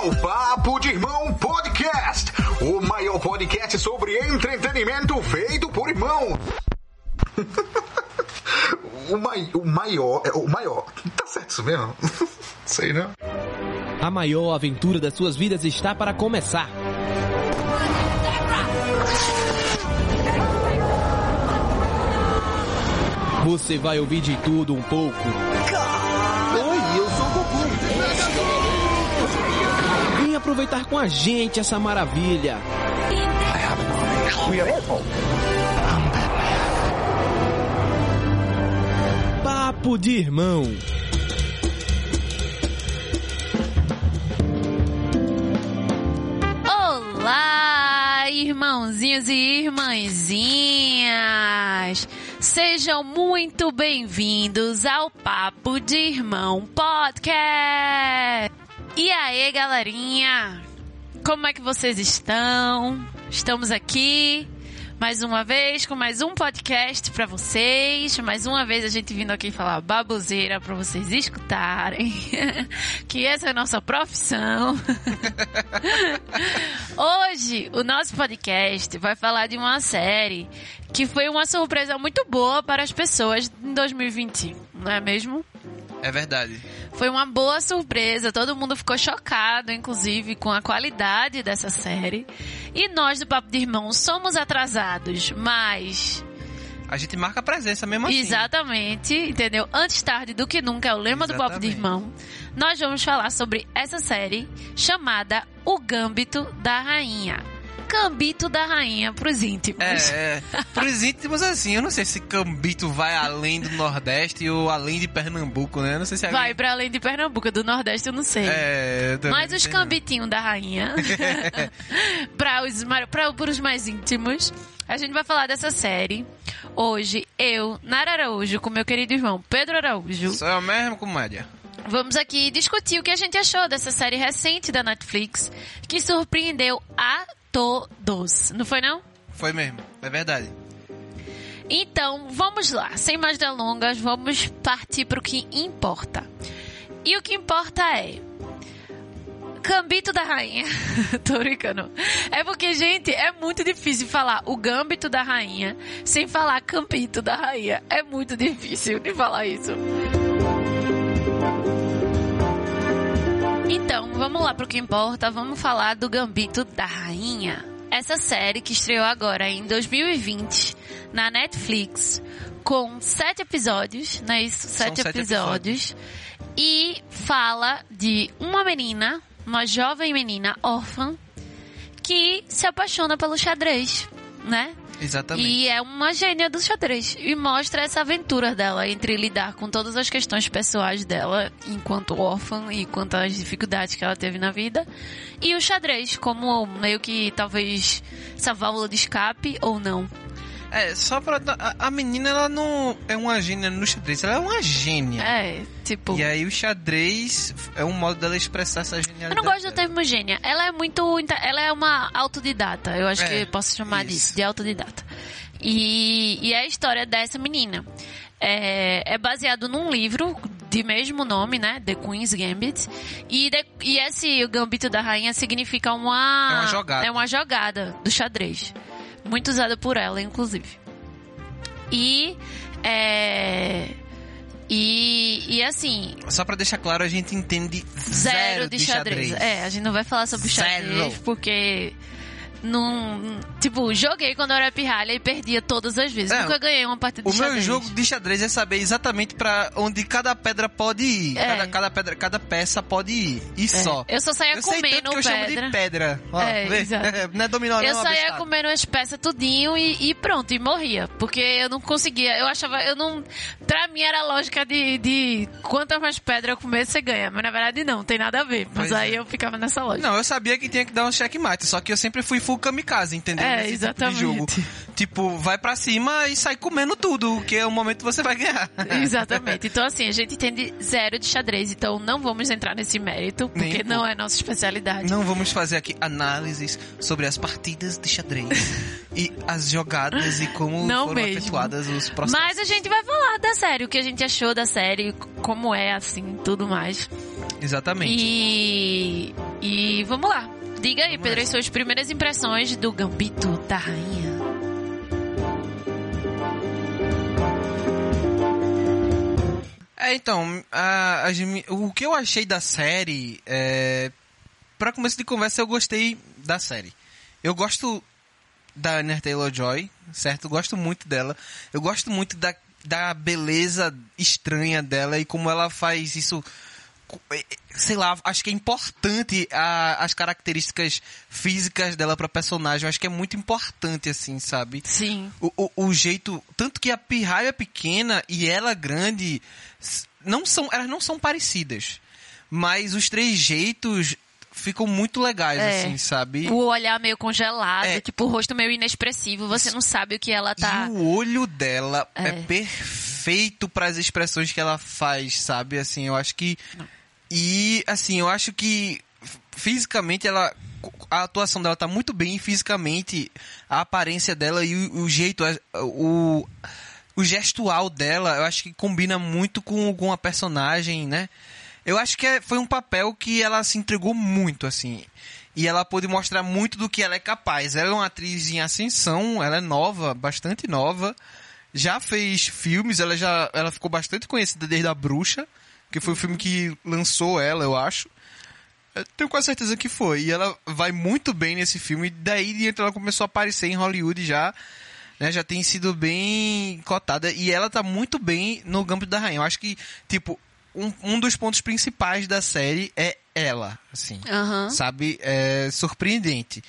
ao Papo de Irmão Podcast, o maior podcast sobre entretenimento feito por irmão. o, mai, o maior, é o maior. Tá certo isso mesmo? Sei não. A maior aventura das suas vidas está para começar. Você vai ouvir de tudo um pouco. Aproveitar com a gente essa maravilha. Papo de irmão. Olá, irmãozinhos e irmãzinhas! Sejam muito bem-vindos ao Papo de Irmão Podcast! E aí, galerinha? Como é que vocês estão? Estamos aqui mais uma vez com mais um podcast para vocês. Mais uma vez a gente vindo aqui falar baboseira para vocês escutarem. que essa é a nossa profissão. Hoje o nosso podcast vai falar de uma série que foi uma surpresa muito boa para as pessoas em 2020, não é mesmo? É verdade. Foi uma boa surpresa, todo mundo ficou chocado, inclusive, com a qualidade dessa série. E nós do Papo de Irmão somos atrasados, mas. A gente marca a presença mesmo assim. Exatamente, entendeu? Antes tarde do que nunca é o lema do Papo de Exatamente. Irmão. Nós vamos falar sobre essa série chamada O Gâmbito da Rainha. Gambito da Rainha pros íntimos. É, é. Pros íntimos assim, eu não sei se Cambito vai além do Nordeste ou além de Pernambuco, né? Eu não sei se é. Vai pra além de Pernambuco, do Nordeste eu não sei. É, eu Mas os cambitinhos da rainha, para os, pra, mais íntimos, a gente vai falar dessa série. Hoje, eu, Nara Araújo, com meu querido irmão Pedro Araújo, Só é a mesma comédia. vamos aqui discutir o que a gente achou dessa série recente da Netflix, que surpreendeu a todos. Não foi não? Foi mesmo, é verdade. Então, vamos lá. Sem mais delongas, vamos partir para o que importa. E o que importa é. Gambito da Rainha. Tô brincando. É porque, gente, é muito difícil falar o Gambito da Rainha sem falar Campito da Rainha. É muito difícil de falar isso. Vamos lá pro que importa. Vamos falar do Gambito da Rainha. Essa série que estreou agora em 2020 na Netflix com sete episódios, não é isso? Sete, sete episódios. E fala de uma menina, uma jovem menina órfã, que se apaixona pelo xadrez, né? Exatamente. E é uma gênia do xadrez. E mostra essa aventura dela entre lidar com todas as questões pessoais dela, enquanto órfã, e quanto às dificuldades que ela teve na vida. E o xadrez, como meio que talvez essa válvula de escape ou não. É, só pra. A, a menina, ela não é uma gênia no xadrez, ela é uma gênia. É, tipo. E aí o xadrez é um modo dela expressar essa Eu genialidade. não gosto do termo gênia. Ela é muito. Ela é uma autodidata. Eu acho É, que posso chamar isso. disso, de autodidata. E, e é a história dessa menina. É, é baseado num livro de mesmo nome, né? The Queen's Gambit. E, de- e esse o Gambito da Rainha significa uma. É uma jogada. É uma jogada do xadrez. Muito usada por ela, inclusive. E. É. E, e assim, Só pra deixar claro, a gente entende zero, de, xadrez. É, a gente não vai falar sobre xadrez Zero. porque não, tipo, joguei quando eu era pirralha e perdia todas as vezes. É, Nunca ganhei uma partida O de meu xadrez. jogo de xadrez é saber exatamente pra onde cada pedra pode ir. É. Cada, cada, pedra, cada peça pode ir. E É. só. Eu só saía Eu sei comendo tanto que eu chamo pedra. de pedra. Ó, É, vê? Não é dominó, Eu não, só ia abestado. comendo as peças tudinho e, e pronto, e morria. Porque eu não conseguia, eu achava, eu não. Pra mim era a lógica de, de quantas mais pedras eu comer, você ganha. Mas na verdade não, tem nada a ver. Mas Pois aí é. eu ficava nessa lógica. Não, eu sabia que tinha que dar um checkmate, só que eu sempre fui full kamikaze, entendeu? É, Nesse exatamente. Tipo jogo. Tipo, vai pra cima e sai comendo tudo, que é o momento que você vai ganhar. Exatamente. Então, assim, a gente entende zero de xadrez, então não vamos entrar nesse mérito, porque Nem não é nossa especialidade. Não vamos fazer aqui análises sobre as partidas de xadrez e as jogadas e como Não foram mesmo. efetuadas os processos. Mas a gente vai falar da série, o que a gente achou da série, como é, assim, tudo mais. Exatamente. E. E vamos lá. Diga aí, Pedro, as suas primeiras impressões do Gambito da Rainha. É, então, a- mi- o que eu achei da série, é, para começo de conversa, eu gostei da série. Eu gosto da Anna Taylor-Joy, certo? Gosto muito dela. Eu gosto muito da, da beleza estranha dela e como ela faz isso... é, é, Sei lá, acho que é importante a- as características físicas dela pra personagem. Eu acho que é muito importante, assim, sabe? Sim. o, o, o jeito. Tanto que a pirraia pequena e ela grande não são, elas não são parecidas. Mas os três jeitos ficam muito legais, É. assim, sabe? O olhar meio congelado, É. tipo, o rosto meio inexpressivo, você não sabe o que ela tá. E o olho dela é, É. perfeito para as expressões que ela faz, sabe? Assim, eu acho que. E, assim, eu acho que fisicamente ela. A atuação dela tá muito bem, fisicamente, a aparência dela e o, o jeito, o, o gestual dela, eu acho que combina muito com, com a personagem, né? Eu acho que é- foi um papel que ela se entregou muito, assim. E ela pôde mostrar muito do que ela é capaz. Ela é uma atriz em ascensão, ela é nova, bastante nova. Já fez filmes, ela já ela ficou bastante conhecida desde A Bruxa, que foi o filme que lançou ela, eu acho. Eu tenho quase certeza que foi. E ela vai muito bem nesse filme. E daí de dentro ela começou a aparecer em Hollywood já. Né, já tem sido bem cotada. E ela tá muito bem no Gambito da Rainha. Eu acho que, tipo, um, um dos pontos principais da série é ela, assim. Sabe? É surpreendente.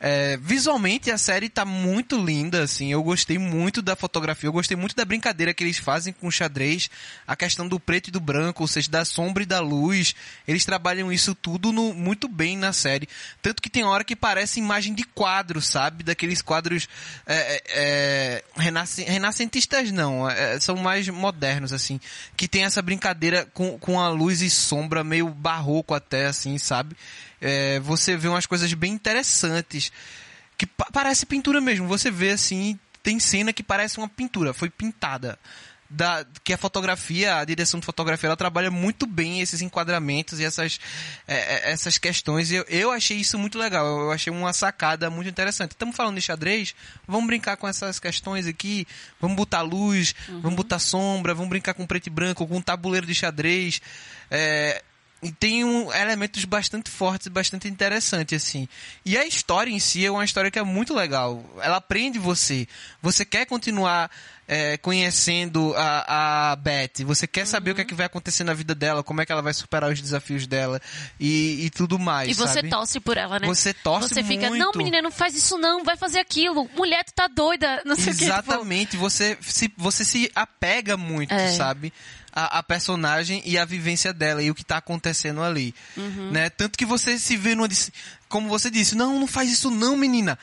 É, visualmente a série tá muito linda, assim. Eu gostei muito da fotografia, eu gostei muito da brincadeira que eles fazem com o xadrez, a questão do preto e do branco, ou seja, da sombra e da luz. Eles trabalham isso tudo no- muito bem na série. Tanto que tem hora que parece imagem de quadro, sabe? Daqueles quadros é, é, é, renasce- renascentistas, não, é, são mais modernos, assim. Que tem essa brincadeira com, com a luz e sombra meio barroco até, assim, sabe? É, você vê umas coisas bem interessantes que pa- parece pintura mesmo. Você vê assim, tem cena que parece uma pintura, foi pintada. Da, que a fotografia, a direção de fotografia, ela trabalha muito bem esses enquadramentos e essas, é, é, essas questões. Eu, eu achei isso muito legal. Eu achei uma sacada muito interessante. Estamos falando de xadrez, vamos brincar com essas questões aqui. Vamos botar luz, vamos botar sombra, vamos brincar com preto e branco, com um tabuleiro de xadrez. É, e tem um, elementos bastante fortes e bastante interessantes, assim. E a história em si é uma história que é muito legal. Ela prende você. Você quer continuar é, conhecendo a, a Beth. Você quer saber o que é que vai acontecer na vida dela, como é que ela vai superar os desafios dela e, e tudo mais, E você sabe? torce por ela, né? Você torce Você fica, muito. não, menina, não faz isso não, vai fazer aquilo. Mulher, tu tá doida, não sei o que. tipo, Exatamente, você se, você se apega muito, É. sabe? A, a personagem e a vivência dela e o que tá acontecendo ali. Uhum. Né? Tanto que você se vê numa. Como você disse, não, não faz isso não, menina.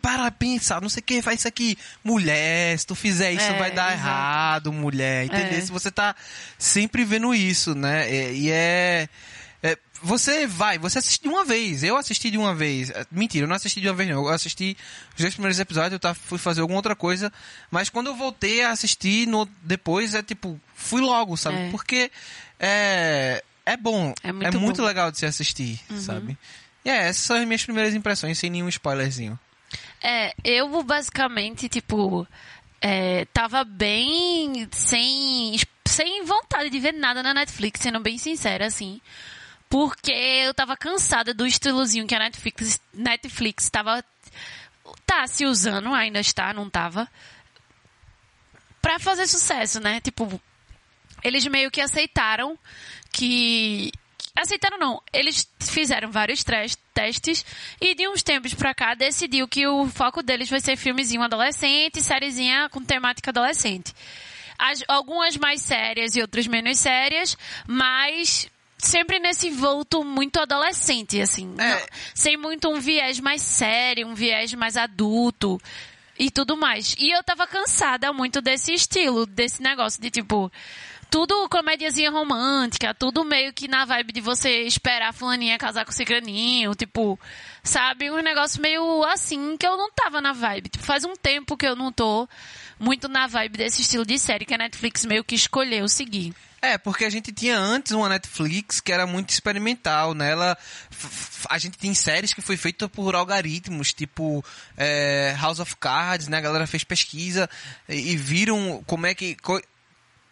Para, pensa, não sei o que, faz isso aqui. Mulher, se tu fizer isso É, vai dar exato. errado, mulher. Entendeu? É. Se você tá sempre vendo isso, né? E, e é. É, Você vai, você assiste de uma vez. Eu assisti de uma vez. É, Mentira, eu não assisti de uma vez, não. Eu assisti os dois primeiros episódios, eu tava, fui fazer alguma outra coisa. Mas quando eu voltei a assistir no, depois, é tipo, fui logo, sabe? É. Porque é, é bom. É muito bom. Uhum. legal de se assistir, sabe? E é, essas são as minhas primeiras impressões, sem nenhum spoilerzinho. É, eu basicamente, tipo, é, tava bem sem, sem vontade de ver nada na Netflix, sendo bem sincera, assim. Porque eu tava cansada do estilozinho que a Netflix, Netflix tava. Tá se usando, ainda está, não tava. Pra fazer sucesso, né? Tipo, eles meio que aceitaram que. Aceitaram não, eles fizeram vários testes e de uns tempos pra cá decidiu que o foco deles vai ser filmezinho adolescente, sériezinha com temática adolescente. As- algumas mais sérias e outras menos sérias, mas sempre nesse volto muito adolescente, assim. É. Não- sem muito um viés mais sério, um viés mais adulto e tudo mais. E eu tava cansada muito desse estilo, desse negócio de tipo, tudo comediazinha romântica, tudo meio que na vibe de você esperar a fulaninha casar com o cicraninho, tipo, sabe? Um negócio meio assim que eu não tava na vibe. Tipo, faz um tempo que eu não tô muito na vibe desse estilo de série que a Netflix meio que escolheu seguir. É, porque a gente tinha antes uma Netflix que era muito experimental, né? Ela, a gente tem séries que foi feita por algoritmos, tipo é, House of Cards, né? A galera fez pesquisa e, e viram como é que...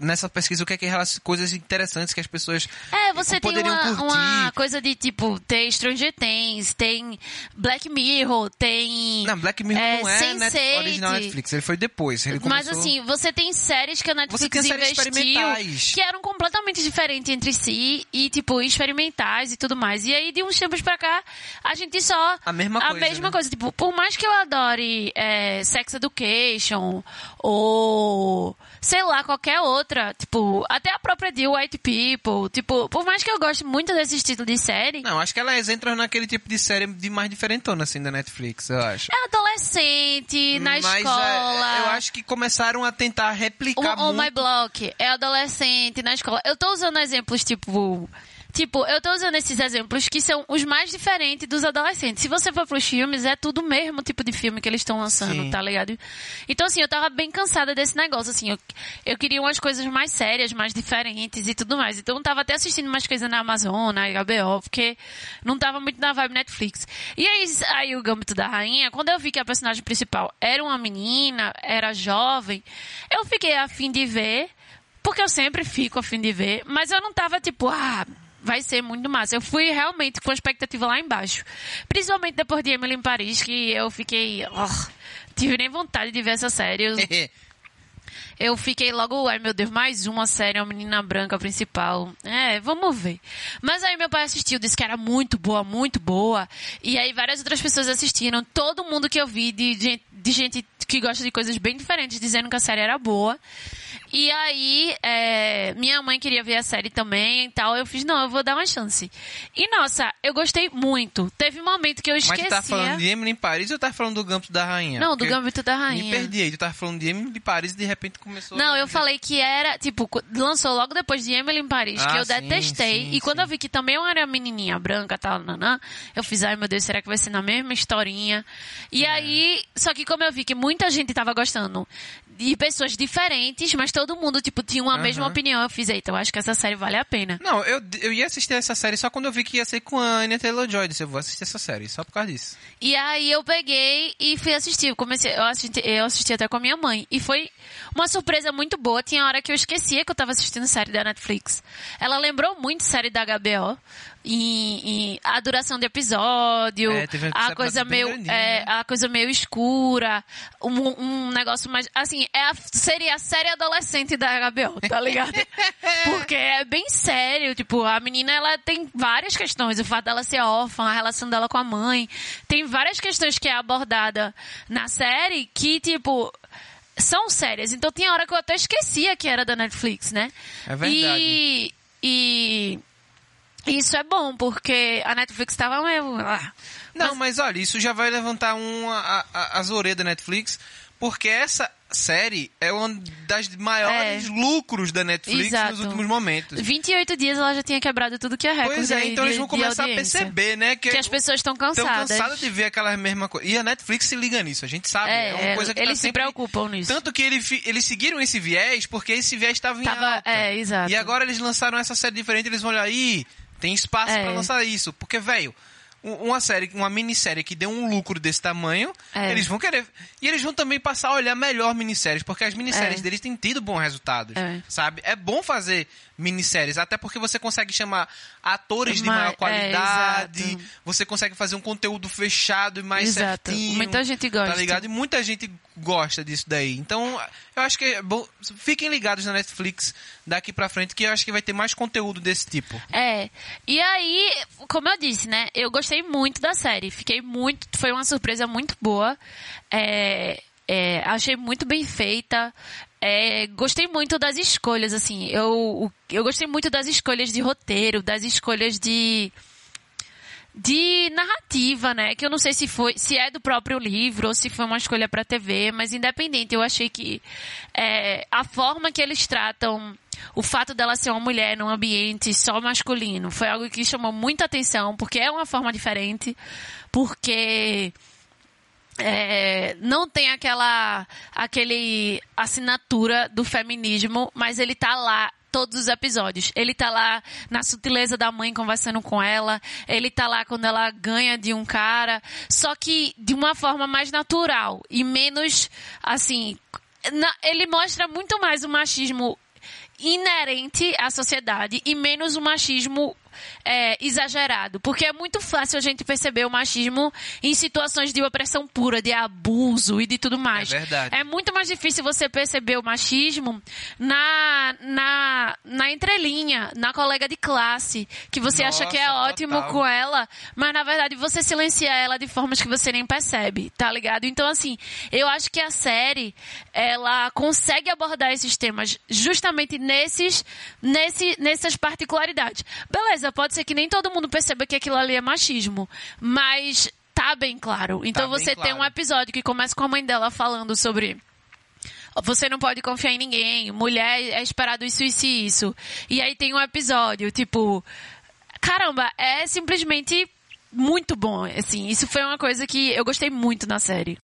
Nessa pesquisa, o que é que relaciona coisas interessantes que as pessoas É, você tem poderiam uma, curtir. uma coisa de tipo, tem Stranger Things, tem Black Mirror, tem. Não, Black Mirror é, não é net, Sense8. original Netflix, ele foi depois. Ele Mas começou- assim, você tem séries que a Netflix Você tem investiu experimentais. que eram completamente diferentes entre si e, tipo, experimentais e tudo mais. E aí, de uns tempos pra cá, a gente só. A mesma A coisa, mesma né? coisa. Tipo, por mais que eu adore é, Sex Education ou. Sei lá, qualquer outra. Tipo, até a própria de White People. Tipo, por mais que eu goste muito desse estilo de série. Não, acho que elas entram naquele tipo de série de mais diferentona, assim, da Netflix, eu acho. É adolescente, na Mas é, escola. eu acho que começaram a tentar replicar O, o My muito... Block é adolescente na escola. Eu tô usando exemplos tipo. Tipo, eu tô usando esses exemplos que são os mais diferentes dos adolescentes. Se você for pros filmes, é tudo o mesmo tipo de filme que eles estão lançando, Sim. tá ligado? Então, assim, eu tava bem cansada desse negócio, assim. Eu, eu queria umas coisas mais sérias, mais diferentes e tudo mais. Então, eu tava até assistindo umas coisas na Amazon, na HBO, porque não tava muito na vibe Netflix. E aí, aí o Gambito da Rainha, quando eu vi que a personagem principal era uma menina, era jovem, eu fiquei afim de ver, porque eu sempre fico afim de ver, mas eu não tava tipo, ah, vai ser muito massa. Eu fui realmente com a expectativa lá embaixo. Principalmente depois de Emily em Paris, que eu fiquei. Oh, tive nem vontade de ver essa série. Eu, eu fiquei logo, ai meu Deus, mais uma série, uma menina branca principal. É, vamos ver. Mas aí meu pai assistiu, disse que era muito boa, muito boa. E aí várias outras pessoas assistiram. Todo mundo que eu vi de gente, de gente que gosta de coisas bem diferentes, dizendo que a série era boa. E aí, é, minha mãe queria ver a série também e tal. Eu fiz, não, eu vou dar uma chance. E nossa, eu gostei muito. Teve um momento que eu Mas esquecia. tu tá falando de Emily em Paris ou tá falando do Gambito da Rainha? Não, do Porque Gambito da Me Rainha. perdi aí, tu tava falando de Emily em Paris e de repente começou... Não, eu falei que era, tipo, lançou logo depois de Emily em Paris, que Ah, eu sim, detestei. sim, e quando sim. eu vi que também eu era menininha branca, tal, nanã, eu fiz, ai meu Deus, será que vai ser na mesma historinha? E É. aí, só que como eu vi que muita gente tava gostando de pessoas diferentes, mas todo mundo, tipo, tinha uma Aham. mesma opinião, eu fiz, eu acho que essa série vale a pena. Não, eu, eu ia assistir essa série só quando eu vi que ia ser com a Anya Taylor-Joy. Disse, eu vou assistir essa série, só por causa disso. E aí eu peguei e fui assistir. Eu comecei, eu assisti, eu assisti até com a minha mãe. E foi uma surpresa muito boa. Tinha hora que eu esquecia que eu tava assistindo série da Netflix. Ela lembrou muito série da HBO. E, e a duração do episódio, É, teve a coisa meio, grandinho, é, né? a coisa meio escura, um, um negócio mais, assim, é a, seria a série adolescente da HBO, tá ligado? Porque é bem sério, tipo, a menina, ela tem várias questões, o fato dela ser órfã, a relação dela com a mãe, tem várias questões que é abordada na série que, tipo, são sérias. Então tinha hora que eu até esquecia que era da Netflix, né? É verdade. E, e isso é bom, porque a Netflix tava meio... ah. Não, mas, olha, isso já vai levantar um, a, a, as orelhas da Netflix, porque essa série é uma das maiores É. lucros da Netflix Exato. nos últimos momentos. 28 dias ela já tinha quebrado tudo que é recorde Pois é, então de- eles vão começar a perceber, né? Que as pessoas estão Estão cansadas. cansadas de ver aquela mesma coisa. E a Netflix se liga nisso, a gente sabe. É, É, uma coisa que eles tá se sempre... preocupam nisso. Tanto que ele eles seguiram esse viés porque esse viés estava em Tava- alta. é, exato. E agora eles lançaram essa série diferente, eles vão olhar aí, tem espaço É. pra lançar isso. Porque, velho, um- uma série, uma minissérie que deu um lucro desse tamanho, É. eles vão querer. E eles vão também passar a olhar melhor minisséries, porque as minisséries É. deles têm tido bons resultados. É. Sabe? É bom fazer minisséries, até porque você consegue chamar atores de Ma- maior é, qualidade, você consegue fazer um conteúdo fechado e mais Exato. certinho. Muita gente gosta. Tá ligado? E muita gente gosta disso daí. Então, eu acho que é bom. Fiquem ligados na Netflix daqui pra frente, que eu acho que vai ter mais conteúdo desse tipo. É. E aí, como eu disse, né? Eu gostei muito da série. Fiquei muito. Foi uma surpresa muito boa. É, é, achei muito bem feita. É, gostei muito das escolhas, assim. Eu, eu gostei muito das escolhas de roteiro, das escolhas de de narrativa, né? Que eu não sei se foi, se é do próprio livro ou se foi uma escolha para TV, mas independente, eu achei que é, a forma que eles tratam o fato dela ser uma mulher num ambiente só masculino foi algo que chamou muita atenção, porque é uma forma diferente, porque é, não tem aquela aquele assinatura do feminismo, mas ele tá lá todos os episódios. Ele tá lá na sutileza da mãe conversando com ela, ele tá lá quando ela ganha de um cara, só que de uma forma mais natural e menos assim, na, ele mostra muito mais o machismo inerente à sociedade e menos o machismo é, exagerado. Porque é muito fácil a gente perceber o machismo em situações de opressão pura, de abuso e de tudo mais. É verdade. É muito mais difícil você perceber o machismo na, na, na entrelinha, na colega de classe, que você acha que é Nossa, ótimo total. com ela, mas na verdade você silencia ela de formas que você nem percebe, tá ligado? Então assim, eu acho que a série, ela consegue abordar esses temas justamente nesses, nesse, nessas particularidades. Beleza, pode ser que nem todo mundo perceba que aquilo ali é machismo, mas tá bem claro. Então bem você tem claro. um episódio que começa com a mãe dela falando sobre você não pode confiar em ninguém, mulher é esperado isso, isso e isso. E aí tem um episódio, tipo, caramba, é simplesmente muito bom, assim, isso foi uma coisa que eu gostei muito na série.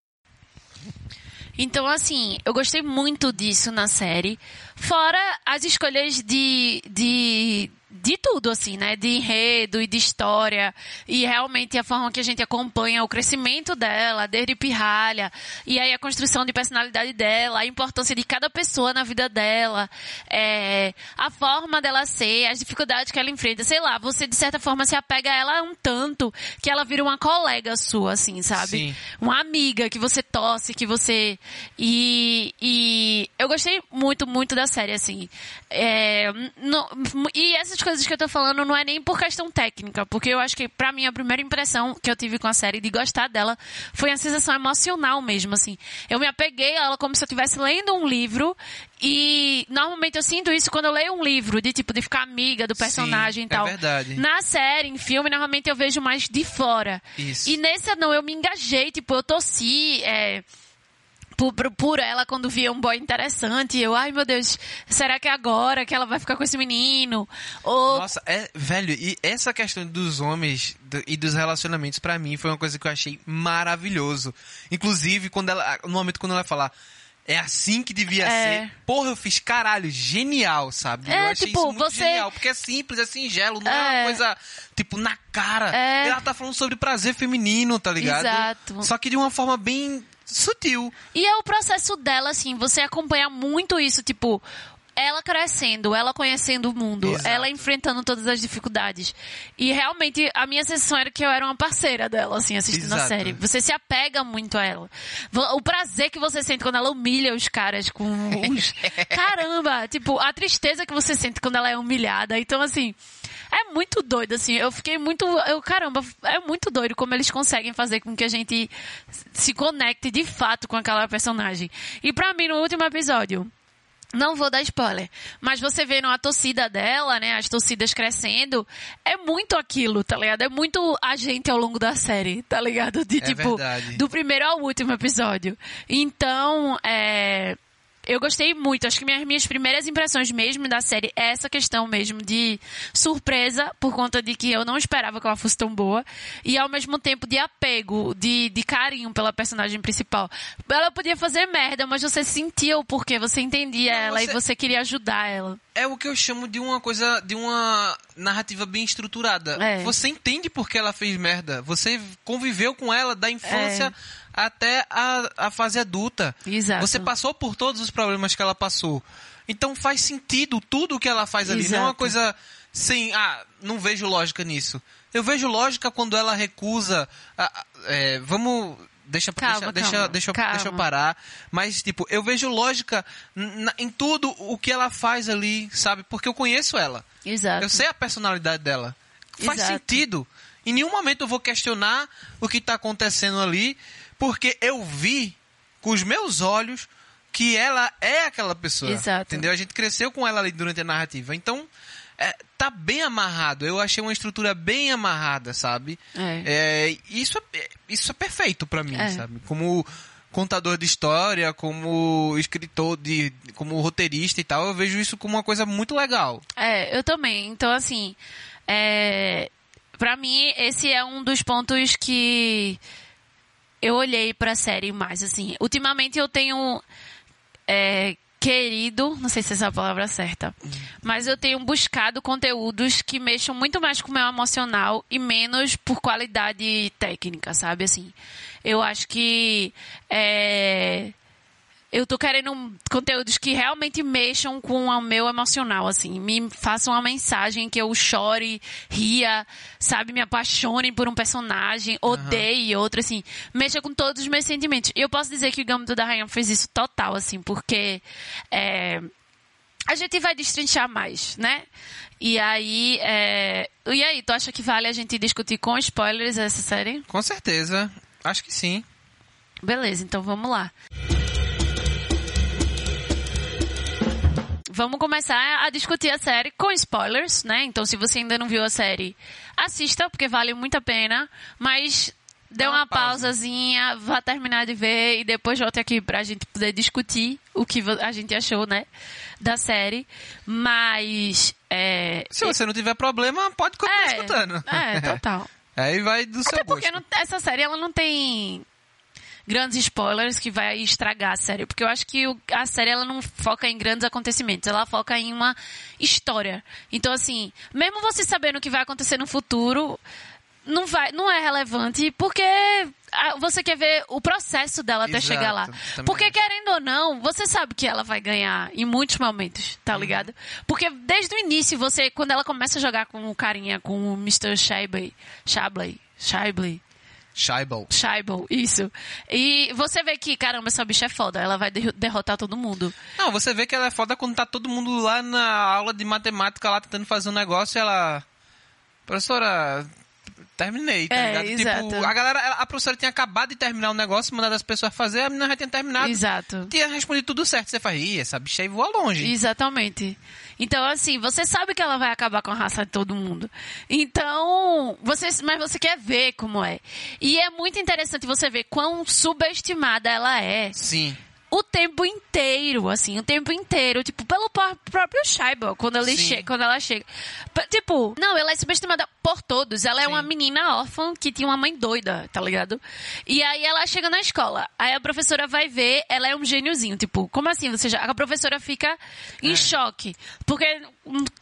Então, assim, eu gostei muito disso na série. Fora as escolhas de, de, de tudo, assim, né? De enredo e de história. E realmente a forma que a gente acompanha o crescimento dela, desde pirralha. E aí a construção de personalidade dela, a importância de cada pessoa na vida dela. É, a forma dela ser, as dificuldades que ela enfrenta. Sei lá, você de certa forma se apega a ela um tanto que ela vira uma colega sua, assim, sabe? Sim. uma amiga que você torce, que você. E, e eu gostei muito, muito da série, assim. É, não- e essas coisas que eu tô falando não é nem por questão técnica, porque eu acho que, pra mim, a primeira impressão que eu tive com a série de gostar dela foi a sensação emocional mesmo, assim. Eu me apeguei a ela como se eu estivesse lendo um livro. E normalmente eu sinto isso quando eu leio um livro, de tipo, de ficar amiga do personagem Sim, e tal. é verdade. Na série, em filme, normalmente eu vejo mais de fora. Isso. E nessa não, eu me engajei, tipo, eu torci, é, por, por- por ela quando via um boy interessante. Eu, ai meu Deus, será que é agora que ela vai ficar com esse menino? Ou, Nossa, é, velho, e essa questão dos homens do- e dos relacionamentos, pra mim, foi uma coisa que eu achei maravilhoso. Inclusive, quando ela, no momento quando ela falar, é assim que devia É. ser. Porra, eu fiz caralho, genial, sabe? É, eu achei tipo, isso muito você- genial, porque é simples, é singelo, não é, É. uma coisa, tipo, na cara. É. Ela tá falando sobre prazer feminino, tá ligado? Exato. Só que de uma forma bem sutil. E é o processo dela, assim, você acompanha muito isso, tipo, ela crescendo, ela conhecendo o mundo, Exato. ela enfrentando todas as dificuldades. E realmente a minha sensação era que eu era uma parceira dela, assim, assistindo a Exato. série. Você se apega muito a ela. O prazer que você sente quando ela humilha os caras com os. Caramba! Tipo, a tristeza que você sente quando ela é humilhada. Então, assim. É muito doido, assim. Eu fiquei muito. Eu, caramba, é muito doido como eles conseguem fazer com que a gente se conecte de fato com aquela personagem. E pra mim, no último episódio. Não vou dar spoiler, mas você vendo a torcida dela, né, as torcidas crescendo, é muito aquilo, tá ligado? É muito a gente ao longo da série, tá ligado? De É tipo, verdade. do primeiro ao último episódio. Então, é, eu gostei muito. Acho que minhas, minhas primeiras impressões mesmo da série é essa questão mesmo de surpresa, por conta de que eu não esperava que ela fosse tão boa, e ao mesmo tempo de apego, de, de carinho pela personagem principal. Ela podia fazer merda, mas você sentia o porquê, você entendia Não, ela você- e você queria ajudar ela. É o que eu chamo de uma coisa, de uma narrativa bem estruturada. É. Você entende por que ela fez merda. Você conviveu com ela da infância É. até a, a fase adulta. Exato. Você passou por todos os problemas que ela passou. Então faz sentido tudo o que ela faz ali. Não é uma Exato. coisa sem, ah, não vejo lógica nisso. Eu vejo lógica quando ela recusa. a- a- é, vamos. Deixa, Calma, deixa, deixa, calma, deixa, eu- calma. deixa eu parar. Mas, tipo, eu vejo lógica em tudo o que ela faz ali, sabe? Porque eu conheço ela. Exato. Eu sei a personalidade dela. Faz Exato. sentido. Em nenhum momento eu vou questionar o que tá acontecendo ali, porque eu vi com os meus olhos que ela é aquela pessoa. Exato. Entendeu? A gente cresceu com ela ali durante a narrativa. Então, é, tá bem amarrado. Eu achei uma estrutura bem amarrada, sabe? É. É, isso, é, isso é perfeito pra mim, É. sabe? Como, contador de história, como escritor, de, como roteirista e tal, eu vejo isso como uma coisa muito legal. É, eu também. Então, assim, é, para mim, esse é um dos pontos que eu olhei pra série mais, assim. Ultimamente eu tenho é, querido, não sei se essa é a palavra certa, mas eu tenho buscado conteúdos que mexam muito mais com o meu emocional e menos por qualidade técnica, sabe? Assim, eu acho que é, eu tô querendo conteúdos que realmente mexam com o meu emocional, assim. Me façam uma mensagem que eu chore, ria, sabe? Me apaixone por um personagem, odeie outro, assim. Mexa com todos os meus sentimentos. E eu posso dizer que o Gambito da Rainha fez isso total, assim, porque... É, a gente vai destrinchar mais, né? E aí, é... e aí, tu acha que vale a gente discutir com spoilers essa série? Com certeza. Acho que sim. Beleza, então vamos lá. Vamos começar a discutir a série com spoilers, né? Então, se você ainda não viu a série, assista, porque vale muito a pena. Mas dê uma, uma pausa. pausazinha, vá terminar de ver e depois volte aqui pra gente poder discutir o que a gente achou, né? Da série. Mas. É, Se você não tiver problema, pode continuar é, escutando. é, total. Aí vai do seu Até gosto. porque não- essa série ela não tem grandes spoilers que vai estragar a série, porque eu acho que a série ela não foca em grandes acontecimentos, ela foca em uma história. Então assim, mesmo você sabendo o que vai acontecer no futuro, não vai, não é relevante porque você quer ver o processo dela até Exato, chegar lá. Porque querendo ou não, você sabe que ela vai ganhar em muitos momentos, tá Uhum. ligado? Porque desde o início, você, quando ela começa a jogar com o carinha, com o Mr. Shabley, Shabley, Shabley, Scheibel. Shaibel, isso. E você vê que, caramba, essa bicha é foda, ela vai derro- derrotar todo mundo. Não, você vê que ela é foda quando tá todo mundo lá na aula de matemática lá tentando fazer um negócio e ela. Professora, terminei, tá É, ligado? exato. Tipo, a galera, a professora tinha acabado de terminar o negócio, mandado as pessoas fazer, a menina já tinha terminado. Exato. Tinha respondido tudo certo. Você fala, ih, essa bicha aí voa longe. Exatamente. Então, assim, você sabe que ela vai acabar com a raça de todo mundo. Então, você, mas você quer ver como é. E é muito interessante você ver quão subestimada ela é. Sim. O tempo inteiro, assim, o tempo inteiro, tipo, pelo pró- próprio Shaibel, quando, ele Sim. che quando ela chega. Tipo, não, ela é subestimada por todos. Ela é Sim. uma menina órfã que tinha uma mãe doida, tá ligado? E aí ela chega na escola. Aí a professora vai ver, ela é um gêniozinho. Tipo, como assim? Você já... A professora fica É. em choque. Porque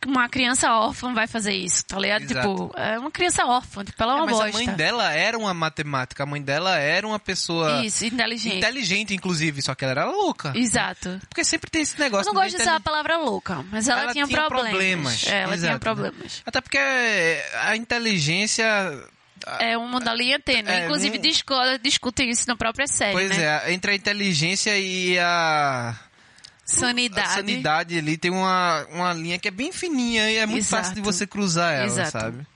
uma criança órfã vai fazer isso, tá ligado? Exato. Tipo, é uma criança órfã, tipo, ela é É, uma mas bosta. a mãe dela era uma matemática, a mãe dela era uma pessoa Isso, inteligente. inteligente, inclusive, só que ela era louca. Exato. Porque sempre tem esse Eu negócio não de gosto de usar a inteli- palavra louca, mas ela, Ela tinha, tinha problemas. problemas, É, ela tinha exato. problemas. Até porque a inteligência. É uma da linha tênue. É, Inclusive, não- disco- discutem isso na própria série, Pois né? é, entre a inteligência e a. Sanidade. A sanidade ali tem uma, uma linha que é bem fininha e é muito Exato. fácil de você cruzar ela, Exato. sabe?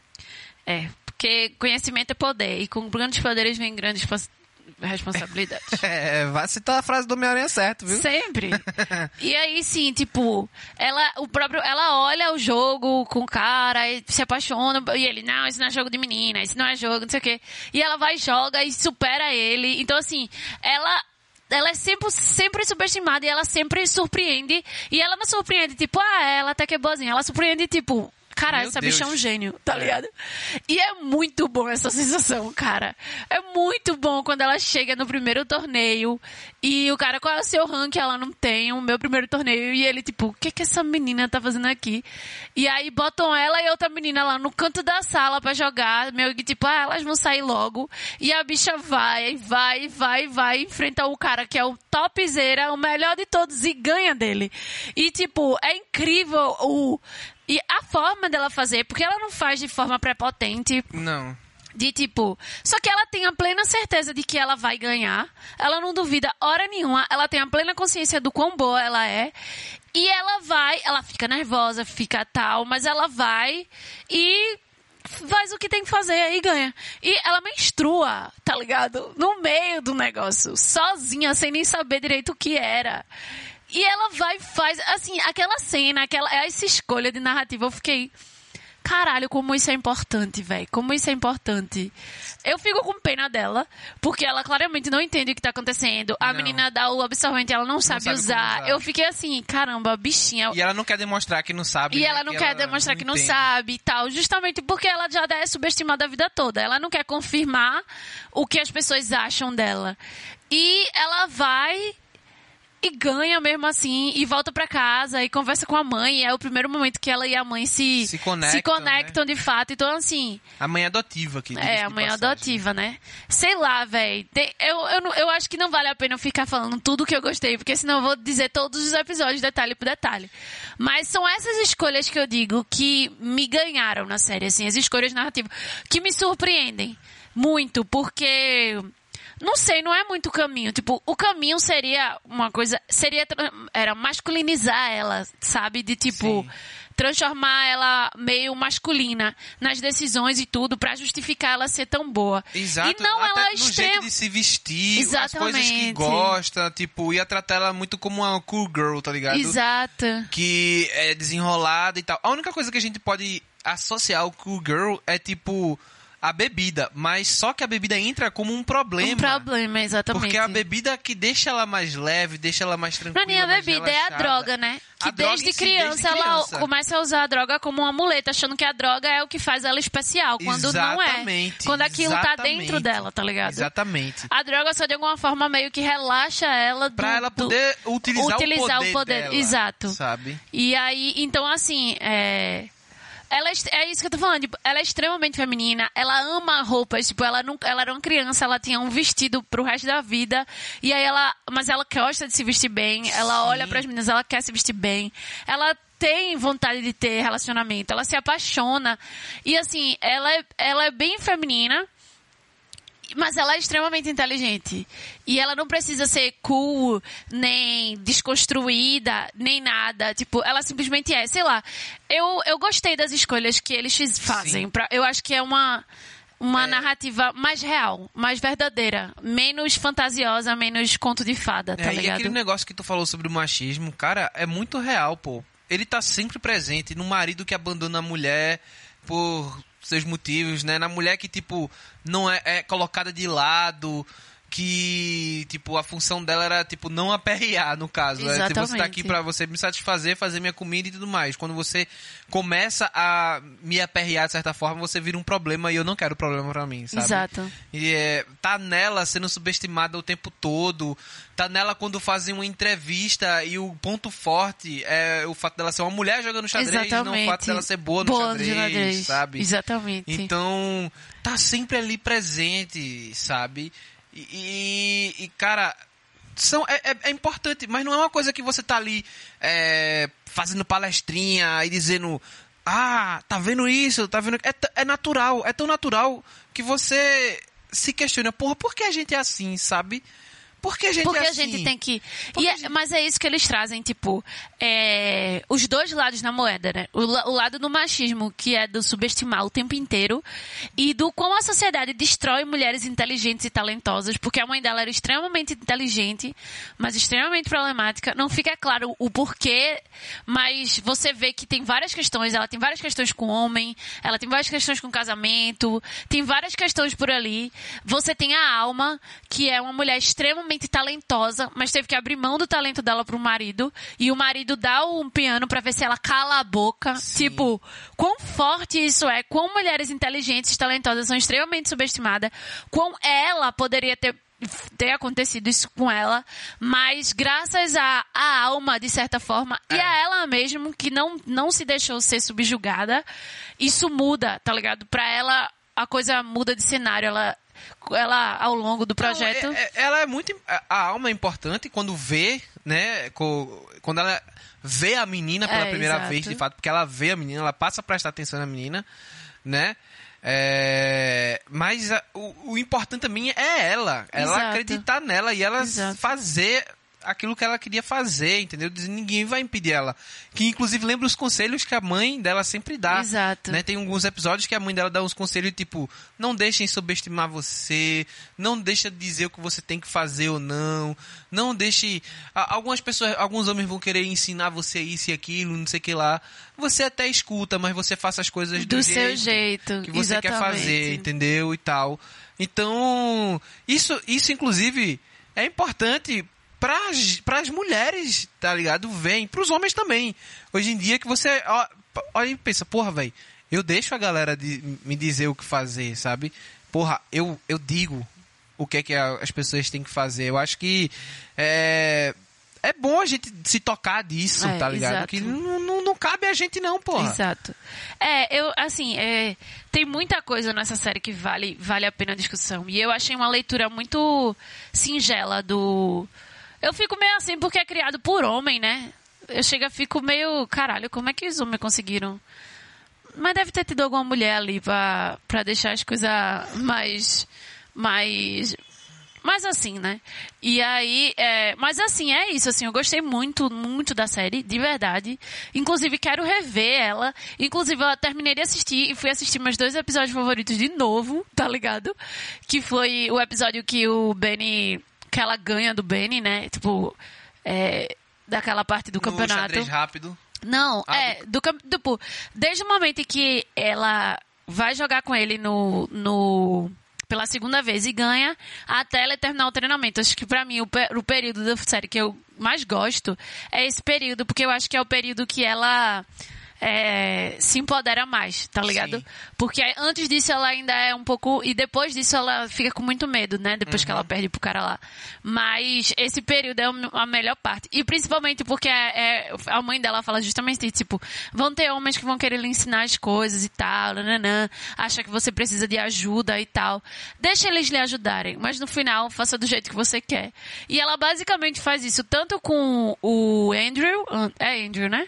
É, porque conhecimento é poder. E com grandes poderes vem grandes responsabilidades. É, vai citar a frase do Homem-Aranha certo, viu? Sempre. E aí, sim, tipo, ela, o próprio, ela olha o jogo com o cara e se apaixona. E ele, não, isso não é jogo de menina, isso não é jogo, não sei o quê. E ela vai, joga e supera ele. Então, assim, ela. Ela é sempre, sempre subestimada e ela sempre surpreende. E ela não surpreende, tipo, ah, ela até que é boazinha. Ela surpreende, tipo, caralho, essa bicha é um gênio, tá É. ligado? E é muito bom essa sensação, cara. É muito bom quando ela chega no primeiro torneio e o cara, qual é o seu rank? Ela não tem o meu primeiro torneio. E ele, tipo, o que que essa menina tá fazendo aqui? E aí botam ela e outra menina lá no canto da sala pra jogar. Meio que tipo, ah, elas vão sair logo. E a bicha vai, vai, vai, vai, enfrenta o cara que é o topzera, o melhor de todos e ganha dele. E tipo, é incrível o... E a forma dela fazer, porque ela não faz de forma prepotente, Não. de tipo. Só que ela tem a plena certeza de que ela vai ganhar. Ela não duvida hora nenhuma. Ela tem a plena consciência do quão boa ela é. E ela vai, ela fica nervosa, fica tal, mas ela vai e faz o que tem que fazer e ganha. E ela menstrua, tá ligado? No meio do negócio, sozinha, sem nem saber direito o que era. E ela vai e faz, assim, aquela cena, aquela, essa escolha de narrativa, eu fiquei Caralho, como isso é importante, velho. Como isso é importante. Eu fico com pena dela, porque ela claramente não entende o que tá acontecendo. A Não. menina dá o absorvente, ela não, sabe, sabe como usar. usar. Eu fiquei assim, caramba, bichinha. E ela não quer demonstrar que não sabe. E né? ela não quer demonstrar que não entende. sabe e tal, justamente porque ela já é subestimada a vida toda. Ela não quer confirmar o que as pessoas acham dela. E ela vai e ganha mesmo assim e volta pra casa e conversa com a mãe. É o primeiro momento que ela e a mãe se Se conectam, conectam de fato. Então assim, A mãe adotiva aqui. é, a mãe adotiva, né? Sei lá, velho. Eu, eu, eu acho que não vale a pena eu ficar falando tudo que eu gostei, porque senão eu vou dizer todos os episódios, detalhe por detalhe. Mas são essas escolhas que eu digo que me ganharam na série, assim, as escolhas narrativas, que me surpreendem muito, porque. Não sei, não é muito caminho. Tipo, o caminho seria uma coisa. Seria. Era masculinizar ela, sabe? De tipo. Sim. Transformar ela meio masculina nas decisões e tudo pra justificar ela ser tão boa. Exato. E não até ela no jeito extrema. de se vestir, as coisas que Exatamente. gosta, tipo, ia tratar ela muito como uma cool girl, tá ligado? Exato. Que é desenrolada e tal. A única coisa que a gente pode associar ao cool girl é tipo a bebida, mas só que a bebida entra como um problema. Um problema, exatamente. Porque é a bebida que deixa ela mais leve, deixa ela mais Não tranquila. é nem a bebida, é a relaxada. droga, né? Que A droga desde, em si, criança desde ela criança. começa a usar a droga como um amuleto, achando que a droga é o que faz ela especial, quando não é. Exatamente, Quando aquilo tá exatamente. dentro dela, tá ligado? Exatamente. A droga só de alguma forma meio que relaxa ela do, Pra ela poder utilizar, utilizar o o poder, poder, dela, exato. Sabe? E aí, então assim, é. Ela é, é isso que eu tô falando, tipo, ela é extremamente feminina, ela ama roupas, tipo, ela nunca, ela era uma criança, ela tinha um vestido pro resto da vida, e aí ela, mas ela gosta de se vestir bem, ela Sim. olha pras meninas, ela quer se vestir bem, ela tem vontade de ter relacionamento, ela se apaixona, e assim, ela é, ela é bem feminina, mas ela é extremamente inteligente. E ela não precisa ser cool, nem desconstruída, nem nada. Tipo, ela simplesmente é. Sei lá. Eu, eu gostei das escolhas que eles fazem. Pra, eu acho que é uma, uma narrativa mais real, mais verdadeira. Menos fantasiosa, menos conto de fada, tá É, e ligado? aquele negócio que tu falou sobre o machismo, cara, é muito real, pô. Ele tá sempre presente no marido que abandona a mulher por seus motivos, né? Na mulher que, tipo, não é, é colocada de lado, que, tipo, a função dela era, tipo, não aperrear, no caso. É, tipo, você tá aqui Exatamente. pra você me satisfazer, fazer minha comida e tudo mais. Quando você começa a me aperrear de certa forma, você vira um problema e eu não quero problema pra mim, sabe? Exato. E é, tá nela sendo subestimada o tempo todo. Tá nela quando fazem uma entrevista e o ponto forte é o fato dela ser uma mulher jogando xadrez, não o Exatamente. fato dela ser boa no Boa no xadrez, xadrez. sabe? Exatamente. Então, tá sempre ali presente, sabe? E, e- cara, são, é, é- é importante, mas não é uma coisa que você tá ali é, fazendo palestrinha e dizendo. Ah, tá vendo isso? Tá vendo? É, é natural, é tão natural que você se questiona, porra, por que a gente é assim, sabe? Por que a gente Porque é a assim? gente tem que. Porque é- a gente- Mas é isso que eles trazem, tipo, é, os dois lados da moeda, né? O, o lado do machismo, que é do subestimar o tempo inteiro, e do como a sociedade destrói mulheres inteligentes e talentosas, porque a mãe dela era extremamente inteligente, mas extremamente problemática. Não fica claro o porquê, mas você vê que tem várias questões. Ela tem várias questões com o homem, ela tem várias questões com casamento, tem várias questões por ali. Você tem a Alma, que é uma mulher extremamente talentosa, mas teve que abrir mão do talento dela pro marido, e o marido dá um piano pra ver se ela cala a boca. Tipo, quão forte isso é, quão mulheres inteligentes e talentosas são extremamente subestimadas, quão ela poderia ter ter acontecido isso com ela, mas graças à à alma, de certa forma, e É. a ela mesmo, que não, não se deixou ser subjugada, isso muda, tá ligado? Pra ela, a coisa muda de cenário, ela, ela ao longo do projeto... Não, é- é- ela é muito. a- alma é importante quando vê, né? Quando ela vê a menina pela É, primeira exato. vez, de fato, porque ela vê a menina, ela passa a prestar atenção na menina, né? É, mas a- o, o importante também é ela. Ela Exato. acreditar nela e ela Exato. fazer aquilo que ela queria fazer, entendeu? Ninguém vai impedir ela. Que inclusive lembra os conselhos que a mãe dela sempre dá. Exato. Né? Tem alguns episódios que a mãe dela dá uns conselhos tipo, não deixem subestimar você, não deixa dizer o que você tem que fazer ou não, não deixe... Algumas pessoas, alguns homens vão querer ensinar você isso e aquilo, não sei o que lá. Você até escuta, mas você faça as coisas do, do jeito seu jeito. que você exatamente. quer fazer, entendeu? E tal. Então, isso, isso inclusive é importante para as mulheres, tá ligado? Vem, para os homens também. Hoje em dia que você olha e pensa, porra, velho, eu deixo a galera de, me dizer o que fazer, sabe? Porra, eu, eu digo o que é que as pessoas têm que fazer. Eu acho que é, é bom a gente se tocar disso, É, tá ligado? exato. Que não, não, não cabe a gente não, porra. Exato. É, eu, assim, é, tem muita coisa nessa série que vale, vale a pena a discussão. E eu achei uma leitura muito singela do. Eu fico meio assim porque é criado por homem, né? Eu chego fico meio. Caralho, como é que os homens conseguiram? Mas deve ter tido alguma mulher ali pra, pra deixar as coisas mais. mais. Mas assim, né? E aí, é, mas assim, é isso, assim, eu gostei muito, muito da série, de verdade. Inclusive, quero rever ela. Inclusive, eu terminei de assistir e fui assistir meus dois episódios favoritos de novo, tá ligado? Que foi o episódio que o Benny, que ela ganha do Benny, né? Tipo, é, daquela parte do No campeonato. xadrez rápido. Não, Ah, é, do, cam- tipo, desde o momento em que ela vai jogar com ele no, no pela segunda vez e ganha até ela terminar o treinamento. Acho que pra mim o, o período da série que eu mais gosto é esse período, porque eu acho que é o período que ela é, se empodera mais, tá ligado? Sim. Porque antes disso ela ainda é um pouco. E depois disso ela fica com muito medo, né? Depois Uhum. que ela perde pro cara lá. Mas esse período é a melhor parte. E principalmente porque é, é- a mãe dela fala justamente isso, tipo, vão ter homens que vão querer lhe ensinar as coisas e tal, nananã, acha que você precisa de ajuda e tal. Deixa eles lhe ajudarem, mas no final faça do jeito que você quer. E ela basicamente faz isso tanto com o Andrew, é Andrew, né?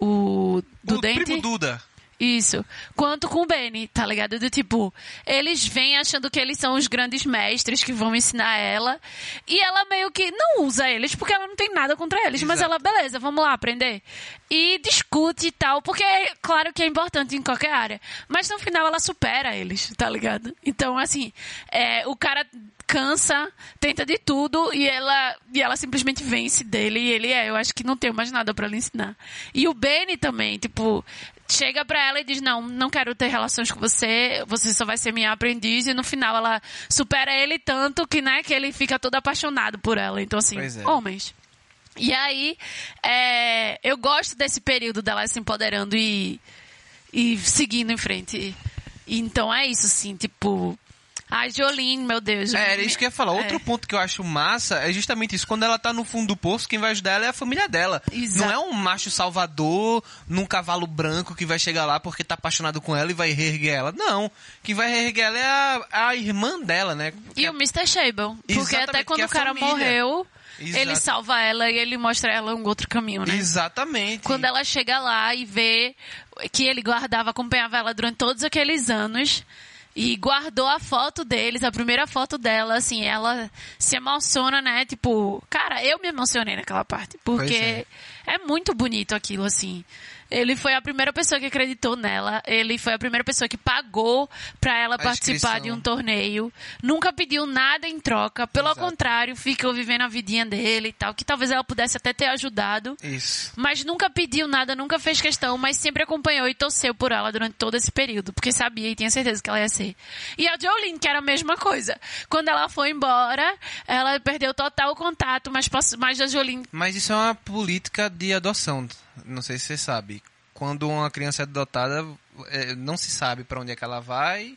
O do o dente. primo Duda. Isso. Quanto com o Benny, tá ligado? Do tipo, eles vêm achando que eles são os grandes mestres que vão ensinar ela. E ela meio que não usa eles, porque ela não tem nada contra eles. Mas Exato. ela, beleza, vamos lá aprender. E discute e tal, porque é claro que é importante em qualquer área. Mas no final ela supera eles, tá ligado? Então, assim, é, o cara cansa, tenta de tudo e ela e ela simplesmente vence dele e ele é, eu acho que não tenho mais nada pra lhe ensinar. E o Benny também, tipo, chega pra ela e diz: "Não, não quero ter relações com você, você só vai ser minha aprendiz" e no final ela supera ele tanto que, né, que ele fica todo apaixonado por ela. Então assim, é. homens. E aí, é, eu gosto desse período dela se empoderando e, e seguindo em frente. E então é isso, assim, tipo. Ai, Jolene, meu Deus. É, era isso que eu ia falar. Outro É. ponto que eu acho massa é justamente isso. Quando ela tá no fundo do poço, quem vai ajudar ela é a família dela. Exato. Não é um macho salvador num cavalo branco que vai chegar lá porque tá apaixonado com ela e vai reerguer ela. Não. Quem vai reerguer ela é a, a irmã dela, né? E o Mr. Shable. Porque até quando é o cara família. morreu, Exato. ele salva ela e ele mostra ela um outro caminho, né? Exatamente. Quando ela chega lá e vê que ele guardava, acompanhava ela durante todos aqueles anos e guardou a foto deles, a primeira foto dela, assim, ela se emociona, né? Tipo, cara, eu me emocionei naquela parte, porque é. muito bonito aquilo, assim. Ele foi a primeira pessoa que acreditou nela, ele foi a primeira pessoa que pagou pra ela A participar inscrição. de um torneio, nunca pediu nada em troca, pelo Exato. contrário, ficou vivendo a vidinha dele e tal, que talvez ela pudesse até ter ajudado. Isso. Mas nunca pediu nada, nunca fez questão, mas sempre acompanhou e torceu por ela durante todo esse período, porque sabia e tinha certeza que ela ia ser. E a Jolene, que era a mesma coisa. Quando ela foi embora, ela perdeu total contato, mas, mas a Jolene. Mas isso é uma política de adoção. Não sei se você sabe. Quando uma criança é adotada, é, não se sabe pra onde é que ela vai.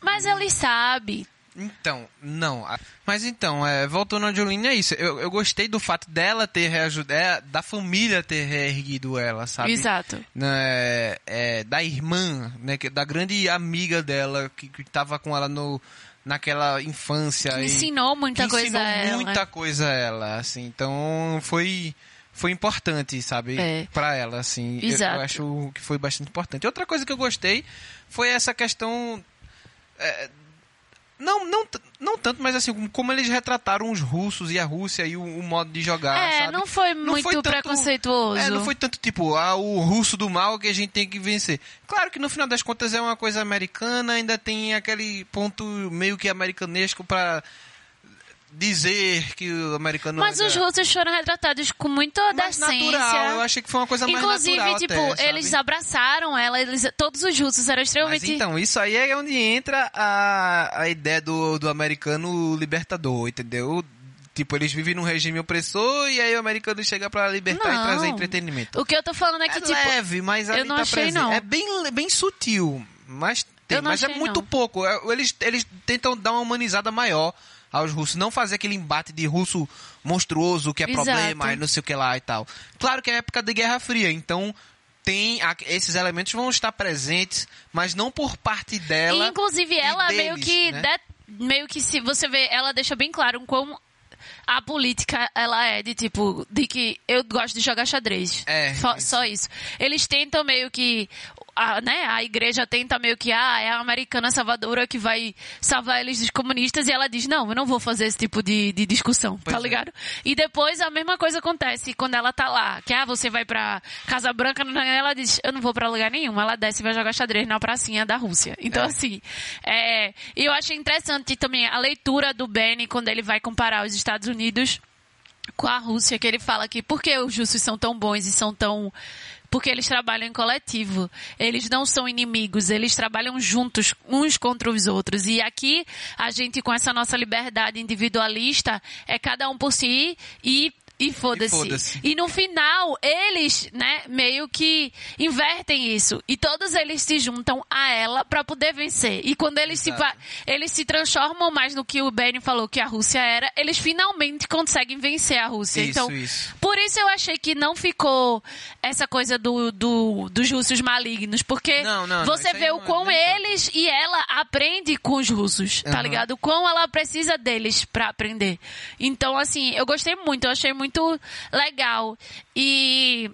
Mas ele sabe. Então, não. Mas então, é, voltando a Jolene, é isso. Eu, eu gostei do fato dela ter reajudado, da família ter reerguido ela, sabe? Exato. Né, é, da irmã, né, da grande amiga dela, que, que tava com ela no, naquela infância. Que e- ensinou muita que coisa ensinou a ela. muita coisa a ela, assim. Então, foi foi importante, sabe, É. Pra ela, assim. Eu- Exato. Eu, acho que foi bastante importante. Outra coisa que eu gostei foi essa questão é, não, não, Não tanto, mas assim, como eles retrataram os russos e a Rússia e o, o modo de jogar. É, sabe? não foi Não muito foi tanto- preconceituoso. É, não foi tanto tipo, ah, o russo do mal que a gente tem que vencer. Claro que no final das contas é uma coisa americana, ainda tem aquele ponto meio que americanesco pra dizer que o americano Mas é- os russos foram retratados com muita mais decência. natural. Eu achei que foi uma coisa mais Inclusive, natural tipo, até, sabe? eles abraçaram ela, eles, todos os russos eram Mas extremamente. então, isso aí é onde entra a, a ideia do, do americano libertador, entendeu? Tipo, eles vivem num regime opressor e aí o americano chega pra libertar Não. e trazer entretenimento. O que eu tô falando é que, é tipo. leve, mas eu não tá achei, presente. não. É bem, bem sutil, mas tem, mas é achei, muito não. pouco. É, Eles, eles tentam dar uma humanizada maior aos russos, não fazer aquele embate de russo monstruoso que é Exato. problema e não sei o que lá e tal. Claro que é época de Guerra Fria, então tem a- esses elementos vão estar presentes, mas não por parte dela. E, inclusive, e ela meio deles, que. né? de- meio que se você vê, ela deixa bem claro como a política ela é de tipo, de que eu gosto de jogar xadrez. É, Só, isso. só isso. Eles tentam meio que. A, né, a igreja tenta meio que, ah, é a americana salvadora que vai salvar eles dos comunistas, e ela diz, não, eu não vou fazer esse tipo de, de discussão, Pois tá é. ligado? E depois a mesma coisa acontece quando ela tá lá, que, ah, você vai pra Casa Branca, ela diz, eu não vou pra lugar nenhum, ela desce e vai jogar xadrez na pracinha da Rússia. Então, É. assim, é, e eu achei interessante também a leitura do Benny quando ele vai comparar os Estados Unidos com a Rússia, que ele fala que por que os russos são tão bons e são tão. Porque eles trabalham em coletivo. Eles não são inimigos, eles trabalham juntos, uns contra os outros. E aqui, a gente, com essa nossa liberdade individualista, é cada um por si e. E E foda-se. foda-se. E no final, eles, né, meio que invertem isso. E todos eles se juntam a ela pra poder vencer. E quando eles se, Exato. eles se transformam mais no que o Benny falou que a Rússia era, eles finalmente conseguem vencer a Rússia. Isso, então, isso. por isso eu achei que não ficou essa coisa do, do- dos russos malignos, porque Não, não, não, você aí vê não o é quão eles e ela aprende com os russos, tá Aham. ligado? O quão ela precisa deles pra aprender. Então, assim, eu gostei muito, eu achei muito legal. E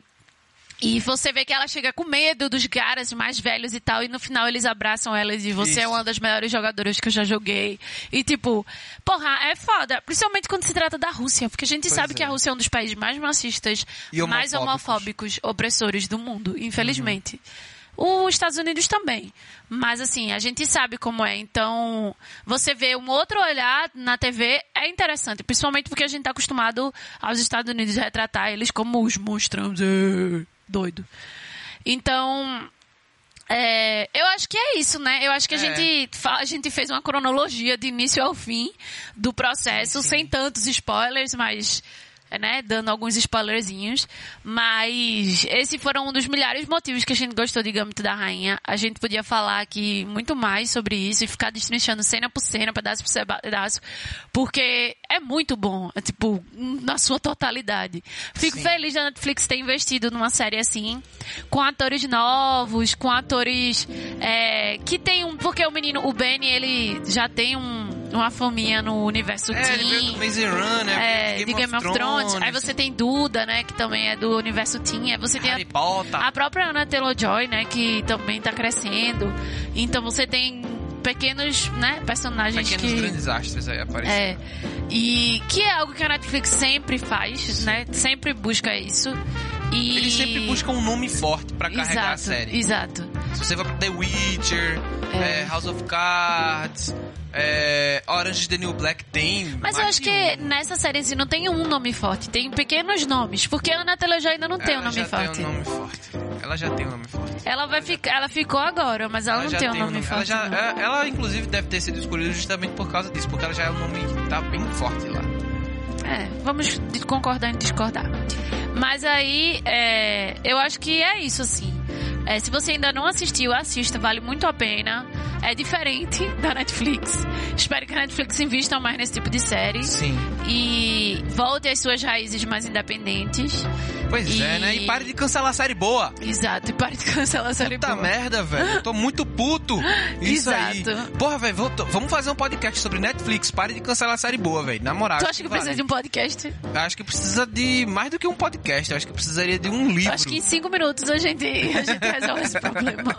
e você vê que ela chega com medo dos caras mais velhos e tal, e no final eles abraçam ela e dizem, você é Isso. uma das melhores jogadoras que eu já joguei. E tipo, porra, é foda. Principalmente quando se trata da Rússia, porque a gente Pois sabe é. que a Rússia é um dos países mais racistas, E mais homofóbicos. homofóbicos, opressores do mundo, infelizmente. Uhum. Os Estados Unidos também. Mas assim, a gente sabe como é. Então, você vê um outro olhar na TV é interessante. Principalmente porque a gente tá acostumado aos Estados Unidos retratar eles como os monstrões. é, Doido. Então, é, eu acho que é isso, né? Eu acho que a, É. gente, a gente fez uma cronologia de início ao fim do processo, Sim, sim. sem tantos spoilers, mas. Né, dando alguns spoilerzinhos, mas esse foram um dos milhares de motivos que a gente gostou de Gambito da Rainha. A gente podia falar aqui muito mais sobre isso e ficar destrinchando cena por cena, pedaço por pedaço, porque é muito bom, é, tipo, na sua totalidade. Fico Sim. feliz da Netflix ter investido numa série assim, com atores novos, com atores é, que tem um. Porque o menino, o Benny, ele já tem um, uma faminha no universo É, Teen. Maze Runner, É, de Game of Thrones. Aí você tem Duda, né, que também é do universo Teen. Aí você tem a Potter. a própria Anna Taylor-Joy, né, que também tá crescendo. Então você tem pequenos, né, personagens Pequenos que... grandes astros aí aparecendo. É. E que é algo que a Netflix sempre faz, né? Sempre busca isso. E... Eles sempre buscam um nome forte pra carregar exato, a série. Exato. Se você for pra The Witcher, É. é, House of Cards, é, Orange the New Black tem. Mas eu acho que um. nessa série assim, não tem um nome forte, tem pequenos nomes. Porque a Ana Taylor-Joy ainda não tem um Ela nome já forte. tem um nome forte. Ela já tem um nome forte. Ela vai ficar, ela ficou agora, mas ela, não já tem um nome ela, forte. já, não. é- ela, inclusive, deve ter sido escolhida justamente por causa disso, porque ela já é um nome que tá bem forte lá. É, vamos concordar em discordar. Mas aí, é, eu acho que é isso, assim. É, se você ainda não assistiu, assista, vale muito a pena. É diferente da Netflix. Espero que a Netflix invista mais nesse tipo de série. Sim. E volte às suas raízes mais independentes. Pois E- é, né? E pare de cancelar série boa. Exato, e pare de cancelar a série Puta boa. merda, velho. Eu tô muito puto. Isso aí. Exato. Porra, velho, vamos fazer um podcast sobre Netflix. Pare de cancelar série boa, velho. Na moral. Tu acha que vale. precisa de um podcast? Acho que precisa de mais do que um podcast. Acho que precisaria de um livro. Acho que em cinco minutos a gente, a gente resolve esse problema.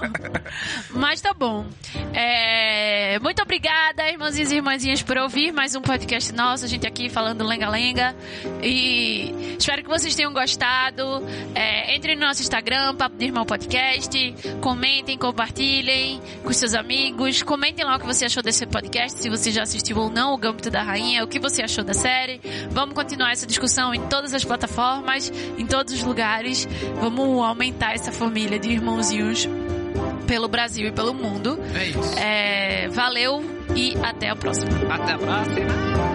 Mas tá bom. É, muito obrigada, irmãozinhos e irmãzinhas, por ouvir mais um podcast nosso. A gente aqui falando lenga-lenga. E espero que vocês tenham gostado. É, entre no nosso Instagram, Papo de Irmão Podcast. Comentem, compartilhem com seus amigos. Comentem lá o que você achou desse podcast, se você já assistiu ou não o Gambito da Rainha, o que você achou da série. Vamos continuar essa discussão em todas as plataformas, em todos os lugares. Vamos aumentar essa família de irmãozinhos pelo Brasil e pelo mundo. É isso. É, valeu e até a próxima. Até a próxima.